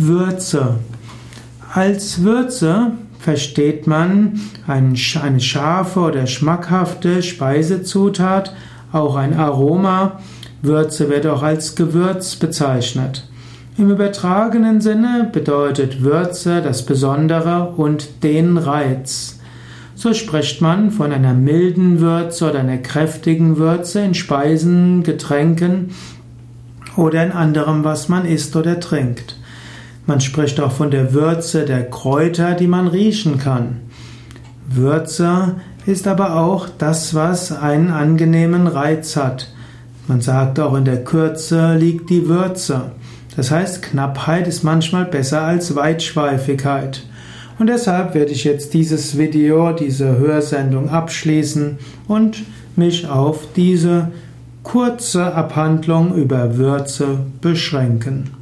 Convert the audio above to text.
Würze. Als Würze versteht man eine scharfe oder schmackhafte Speisezutat, auch ein Aroma. Würze wird auch als Gewürz bezeichnet. Im übertragenen Sinne bedeutet Würze das Besondere und den Reiz. So spricht man von einer milden Würze oder einer kräftigen Würze in Speisen, Getränken oder in anderem, was man isst oder trinkt. Man spricht auch von der Würze der Kräuter, die man riechen kann. Würze ist aber auch das, was einen angenehmen Reiz hat. Man sagt auch in der Kürze liegt die Würze. Das heißt, Knappheit ist manchmal besser als Weitschweifigkeit. Und deshalb werde ich jetzt dieses Video, diese Hörsendung abschließen und mich auf diese kurze Abhandlung über Würze beschränken.